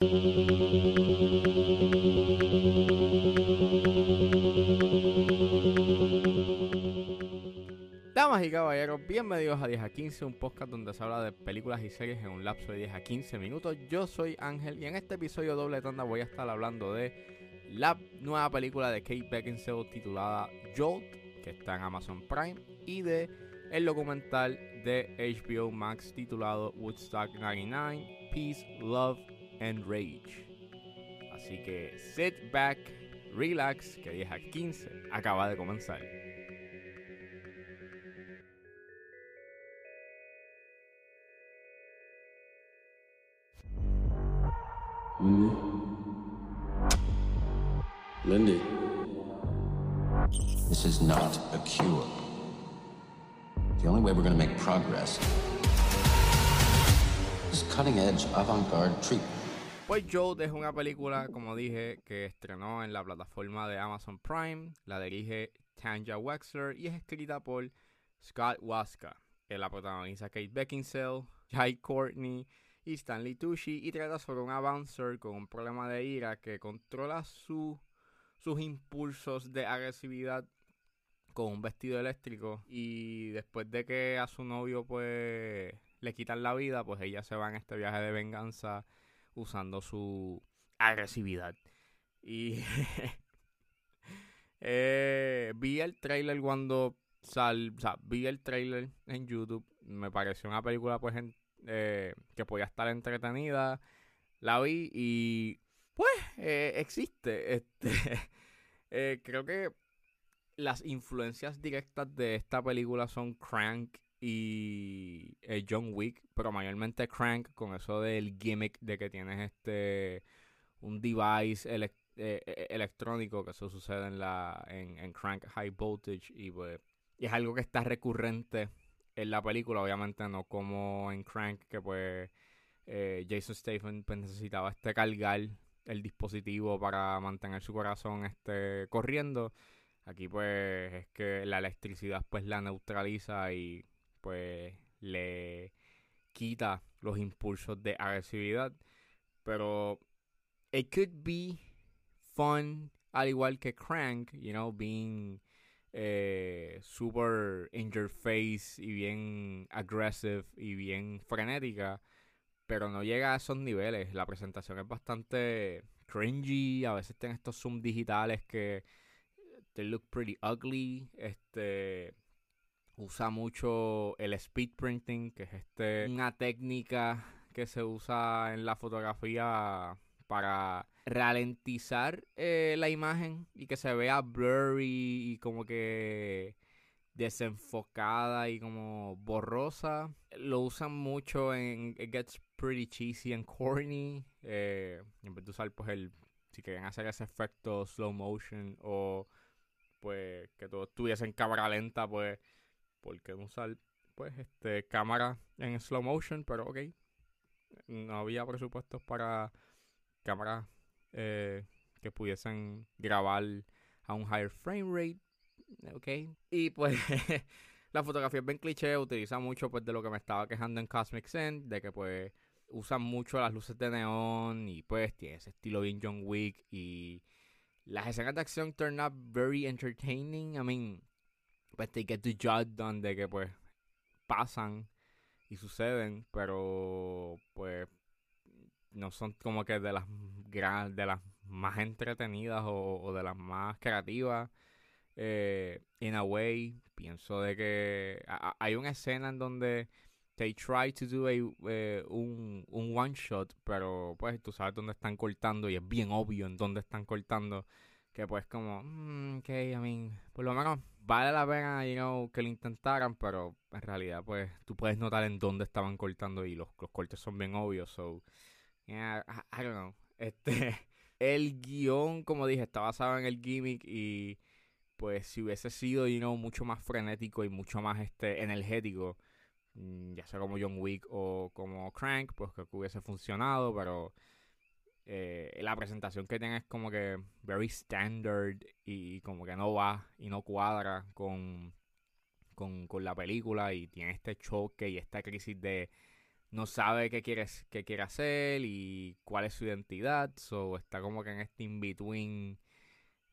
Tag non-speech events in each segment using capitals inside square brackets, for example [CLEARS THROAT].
Damas y caballeros, bienvenidos a 10 a 15, un podcast donde se habla de películas y series en un lapso de 10 a 15 minutos. Yo soy Ángel y en este episodio doble tanda voy a estar hablando de la nueva película de Kate Beckinsale titulada Jolt, que está en Amazon Prime, y de el documental de HBO Max titulado Woodstock 99, Peace, Love and Rage. Así que sit back, relax, que 10 a 15 acaba de comenzar. Lindy? Lindy? This is not a cure. The only way we're going to make progress is cutting edge avant garde treatment. Pues Joe es una película, como dije, que estrenó en la plataforma de Amazon Prime. La dirige Tanja Wexler y es escrita por Scott Waska. La protagoniza Kate Beckinsale, Jai Courtney y Stanley Tucci. Y trata sobre un avancer con un problema de ira que controla su, sus impulsos de agresividad con un vestido eléctrico. Y después de que a su novio, pues, le quitan la vida, pues ella se va en este viaje de venganza usando su agresividad. Y [LAUGHS] eh, vi el trailer cuando sal, vi el trailer en YouTube. Me pareció una película pues eh, que podía estar entretenida. La vi y pues eh, existe. [LAUGHS] Este, creo que las influencias directas de esta película son Crank y eh, John Wick, pero mayormente Crank con eso del gimmick de que tienes este un device eh, eh, electrónico que eso sucede en la en, en Crank High Voltage y pues y es algo que está recurrente en la película, obviamente no como en Crank que pues eh, Jason Statham pues, necesitaba este cargar el dispositivo para mantener su corazón este corriendo. Aquí pues es que la electricidad pues la neutraliza y pues le quita los impulsos de agresividad. Pero it could be fun al igual que Crank, you know, being eh, super in your face y bien aggressive y bien frenética, pero no llega a esos niveles. La presentación es bastante cringy, a veces tiene estos zoom digitales que they look pretty ugly. Este usa mucho el speed printing, que es este una técnica que se usa en la fotografía para ralentizar eh, la imagen y que se vea blurry y como que desenfocada y como borrosa. Lo usan mucho en It Gets Pretty Cheesy and Corny. Eh, en vez de usar pues el si quieren hacer ese efecto slow motion o pues que todo estuviese en cámara lenta, pues ¿por qué no usar pues este cámara en slow motion? Pero ok, no había presupuestos para cámaras eh, que pudiesen grabar a un higher frame rate, ok. Y pues [LAUGHS] la fotografía es bien cliché, utiliza mucho pues de lo que me estaba quejando en Cosmic Zen, de que pues usan mucho las luces de neón y pues tiene ese estilo bien John Wick y las escenas de acción turn up very entertaining. I mean, pues they get the job done de que pues pasan y suceden, pero pues no son como que de las de las más entretenidas o, de las más creativas. Eh, in a way, pienso de que hay una escena en donde they try to do a, eh, un, un one shot, pero pues tú sabes dónde están cortando y es bien obvio en dónde están cortando. Que pues como, mm, ok, I mean, por lo menos vale la pena, you know, que lo intentaran, pero en realidad pues tú puedes notar en dónde estaban cortando y los, los cortes son bien obvios, so, yeah, I, don't know. [LAUGHS] Este, el guion, como dije, está basado en el gimmick y pues si hubiese sido, you know, mucho más frenético y mucho más este energético, mm, ya sea como John Wick o como Crank, pues creo que hubiese funcionado, pero eh, la presentación que tiene es como que very standard y como que no va y no cuadra con, con, con la película y tiene este choque y esta crisis de, no sabe qué quiere, qué quiere hacer y cuál es su identidad. So está como que en este in-between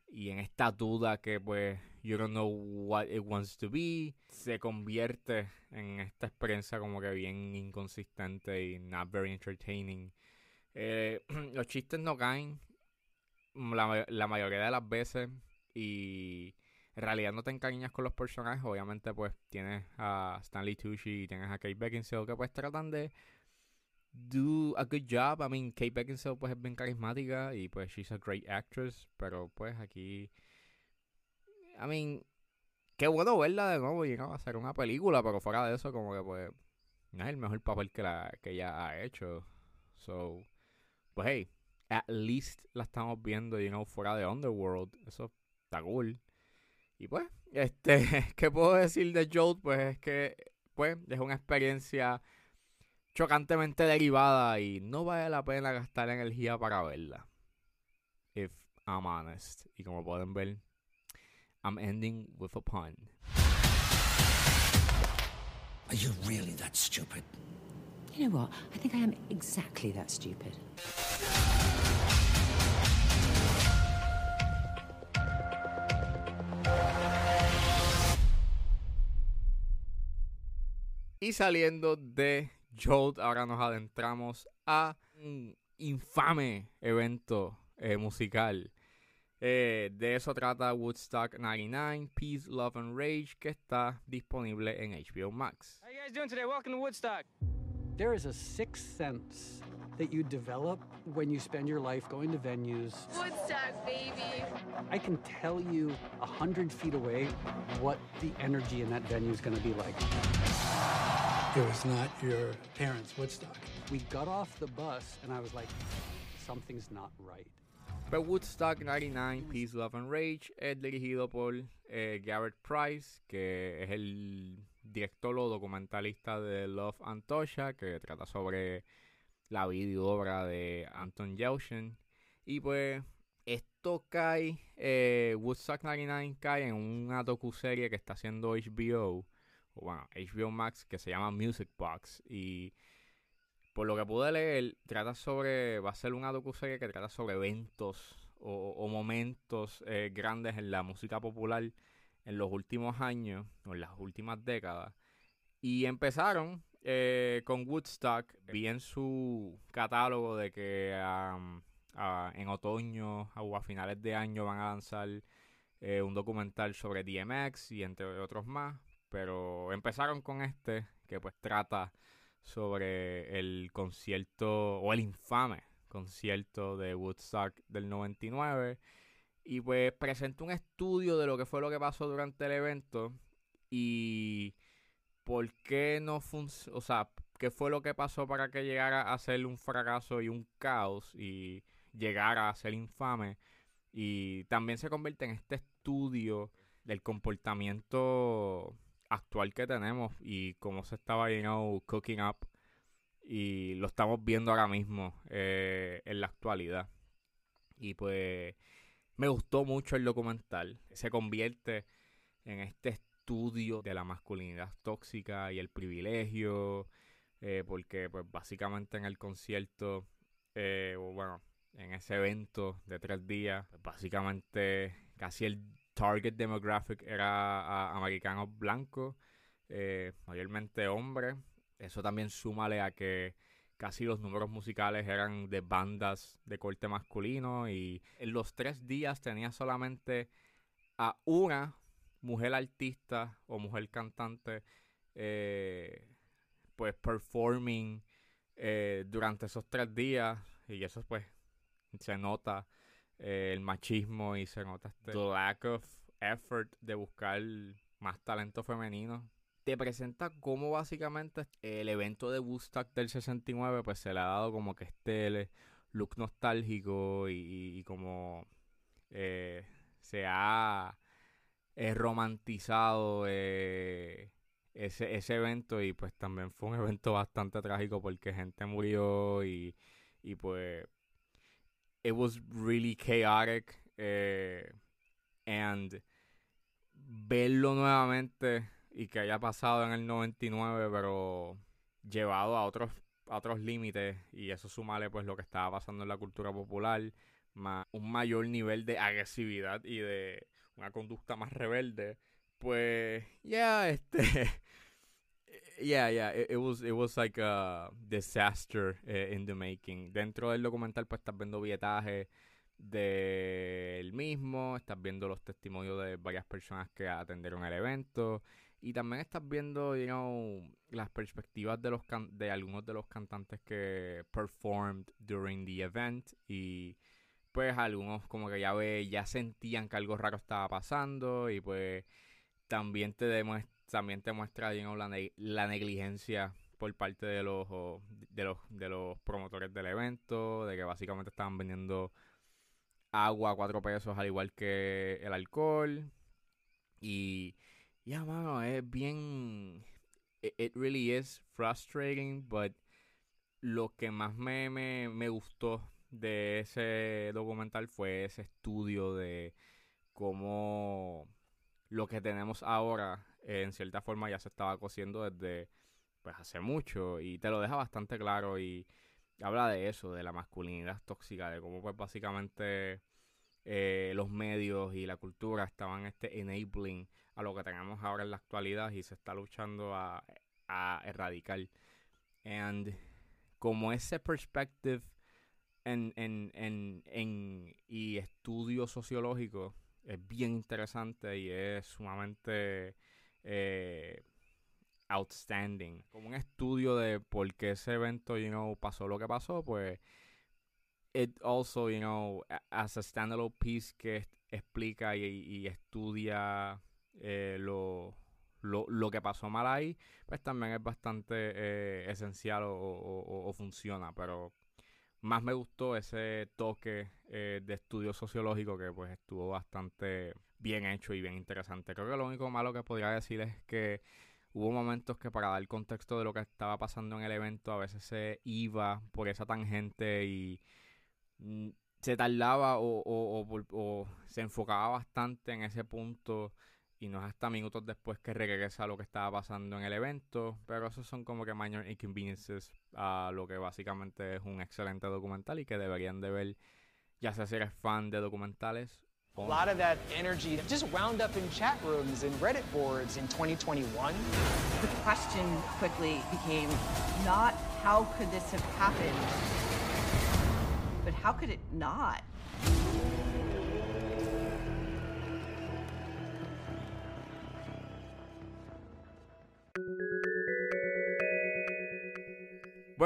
y en esta duda que pues you don't know what it wants to be. Se convierte en esta experiencia como que bien inconsistente y not very entertaining. Eh, [CLEARS THROAT] los chistes no caen la, la mayoría de las veces y en realidad no te encariñas con los personajes. Obviamente, pues tienes a Stanley Tucci y tienes a Kate Beckinsale que pues tratan de do a good job. I mean, Kate Beckinsale pues es bien carismática y pues she's a great actress, pero pues aquí I mean, qué bueno verla de nuevo y a hacer una película, pero fuera de eso como que pues no es el mejor papel que la que ella ha hecho. So, pues hey, at least la estamos viendo, you know, fuera de Underworld. Eso está cool. Y pues, [LAUGHS] este, ¿qué puedo decir de Jolt? Pues es que, pues, es una experiencia chocantemente derivada y no vale la pena gastar energía para verla. If I'm honest. Y como pueden ver, I'm ending with a pun. Are you really that stupid? You know what? I think I am exactly that stupid. Y saliendo de Jolt, ahora nos adentramos a un infame evento eh, musical. Eh, de eso trata Woodstock 99, Peace, Love and Rage, que está disponible en HBO Max. How you guys doing today? Welcome to Woodstock. There is a sixth sense that you develop when you spend your life going to venues. Woodstock, baby. I can tell you a hundred feet away what the energy in that venue is going to be like. It was not your parents' Woodstock. We got off the bus, and I was like, something's not right. Pero Woodstock 99, Peace, Love and Rage es dirigido por eh, Garrett Price, que es el director o documentalista de Love Antosha, que trata sobre la vida obra de Anton Yelchin. Y pues esto cae, eh, Woodstock 99 cae en una docuserie que está haciendo HBO, o bueno, HBO Max, que se llama Music Box. Y por lo que pude leer, trata sobre, va a ser una docuserie que trata sobre eventos o, o momentos eh, grandes en la música popular en los últimos años o en las últimas décadas. Y empezaron eh, con Woodstock. Vi en su catálogo de que um, en otoño o a finales de año van a lanzar eh, un documental sobre DMX y entre otros más. Pero empezaron con este que pues trata sobre el concierto o el infame concierto de Woodstock del 99 y pues presentó un estudio de lo que fue lo que pasó durante el evento y por qué no funcionó, o sea, qué fue lo que pasó para que llegara a ser un fracaso y un caos y llegara a ser infame y también se convierte en este estudio del comportamiento actual que tenemos y cómo se estaba, you know, cooking up y lo estamos viendo ahora mismo eh, en la actualidad. Y pues me gustó mucho el documental. Se convierte en este estudio de la masculinidad tóxica y el privilegio, eh, porque pues básicamente en el concierto, eh, bueno, en ese evento de tres días, pues, básicamente casi el target demographic era a americanos blancos, eh, mayormente hombres. Eso también súmale a que casi los números musicales eran de bandas de corte masculino y en los tres días tenía solamente a una mujer artista o mujer cantante eh, pues performing eh, durante esos tres días y eso pues se nota eh, el machismo y se nota este lack of effort de buscar más talento femenino. Te presenta cómo básicamente el evento de Woodstock del 69 pues se le ha dado como que este look nostálgico y, y como eh, se ha eh, romantizado eh, ese, ese evento y pues también fue un evento bastante trágico porque gente murió y, y pues it was really chaotic eh, and verlo nuevamente y que haya pasado en el 99 pero llevado a otros a otros límites y eso sumale pues lo que estaba pasando en la cultura popular, más un mayor nivel de agresividad y de una conducta más rebelde, pues ya este [LAUGHS] yeah, yeah, it, was it was like a disaster uh, in the making. Dentro del documental pues estás viendo vietaje del mismo, estás viendo los testimonios de varias personas que atendieron el evento y también estás viendo, you las perspectivas de los de algunos de los cantantes que performed during the event y pues algunos como que ya ve, ya sentían que algo raro estaba pasando y pues también te demuestra también te muestra you la, la, negligencia por parte de los, de los de los promotores del evento, de que básicamente estaban vendiendo agua a cuatro pesos al igual que el alcohol. Y ya, mano, es bien. It, really is frustrating, but lo que más me, me, me gustó de ese documental fue ese estudio de cómo lo que tenemos ahora en cierta forma ya se estaba cociendo desde pues hace mucho y te lo deja bastante claro y habla de eso, de la masculinidad tóxica, de cómo pues básicamente eh, los medios y la cultura estaban este enabling a lo que tenemos ahora en la actualidad y se está luchando a, erradicar. And como ese perspective en, en, en, en, y estudio sociológico es bien interesante y es sumamente eh, outstanding. Como un estudio de por qué ese evento, you know, pasó lo que pasó, pues it also, you know, as a standalone piece que explica y, estudia eh, lo, lo, que pasó mal ahí, pues también es bastante eh, esencial o, funciona, pero más me gustó ese toque de estudio sociológico que pues estuvo bastante bien hecho y bien interesante. Creo que lo único malo que podría decir es que hubo momentos que para dar contexto de lo que estaba pasando en el evento a veces se iba por esa tangente y mm, se tardaba o, se enfocaba bastante en ese punto y no es hasta minutos después que regresa a lo que estaba pasando en el evento, pero esos son como que minor inconveniences a lo que básicamente es un excelente documental y que deberían de ver ya sea si eres fan de documentales A lot of that energy just wound up in chat rooms and Reddit boards in 2021. The question quickly became not how could this have happened, but how could it not?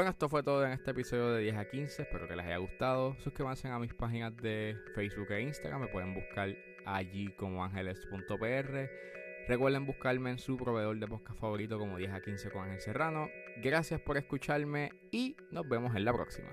Bueno, esto fue todo en este episodio de 10 a 15. Espero que les haya gustado. Suscríbanse a mis páginas de Facebook e Instagram. Me pueden buscar allí como ángeles.pr. Recuerden buscarme en su proveedor de podcast favorito como 10 a 15 con Ángel Serrano. Gracias por escucharme y nos vemos en la próxima.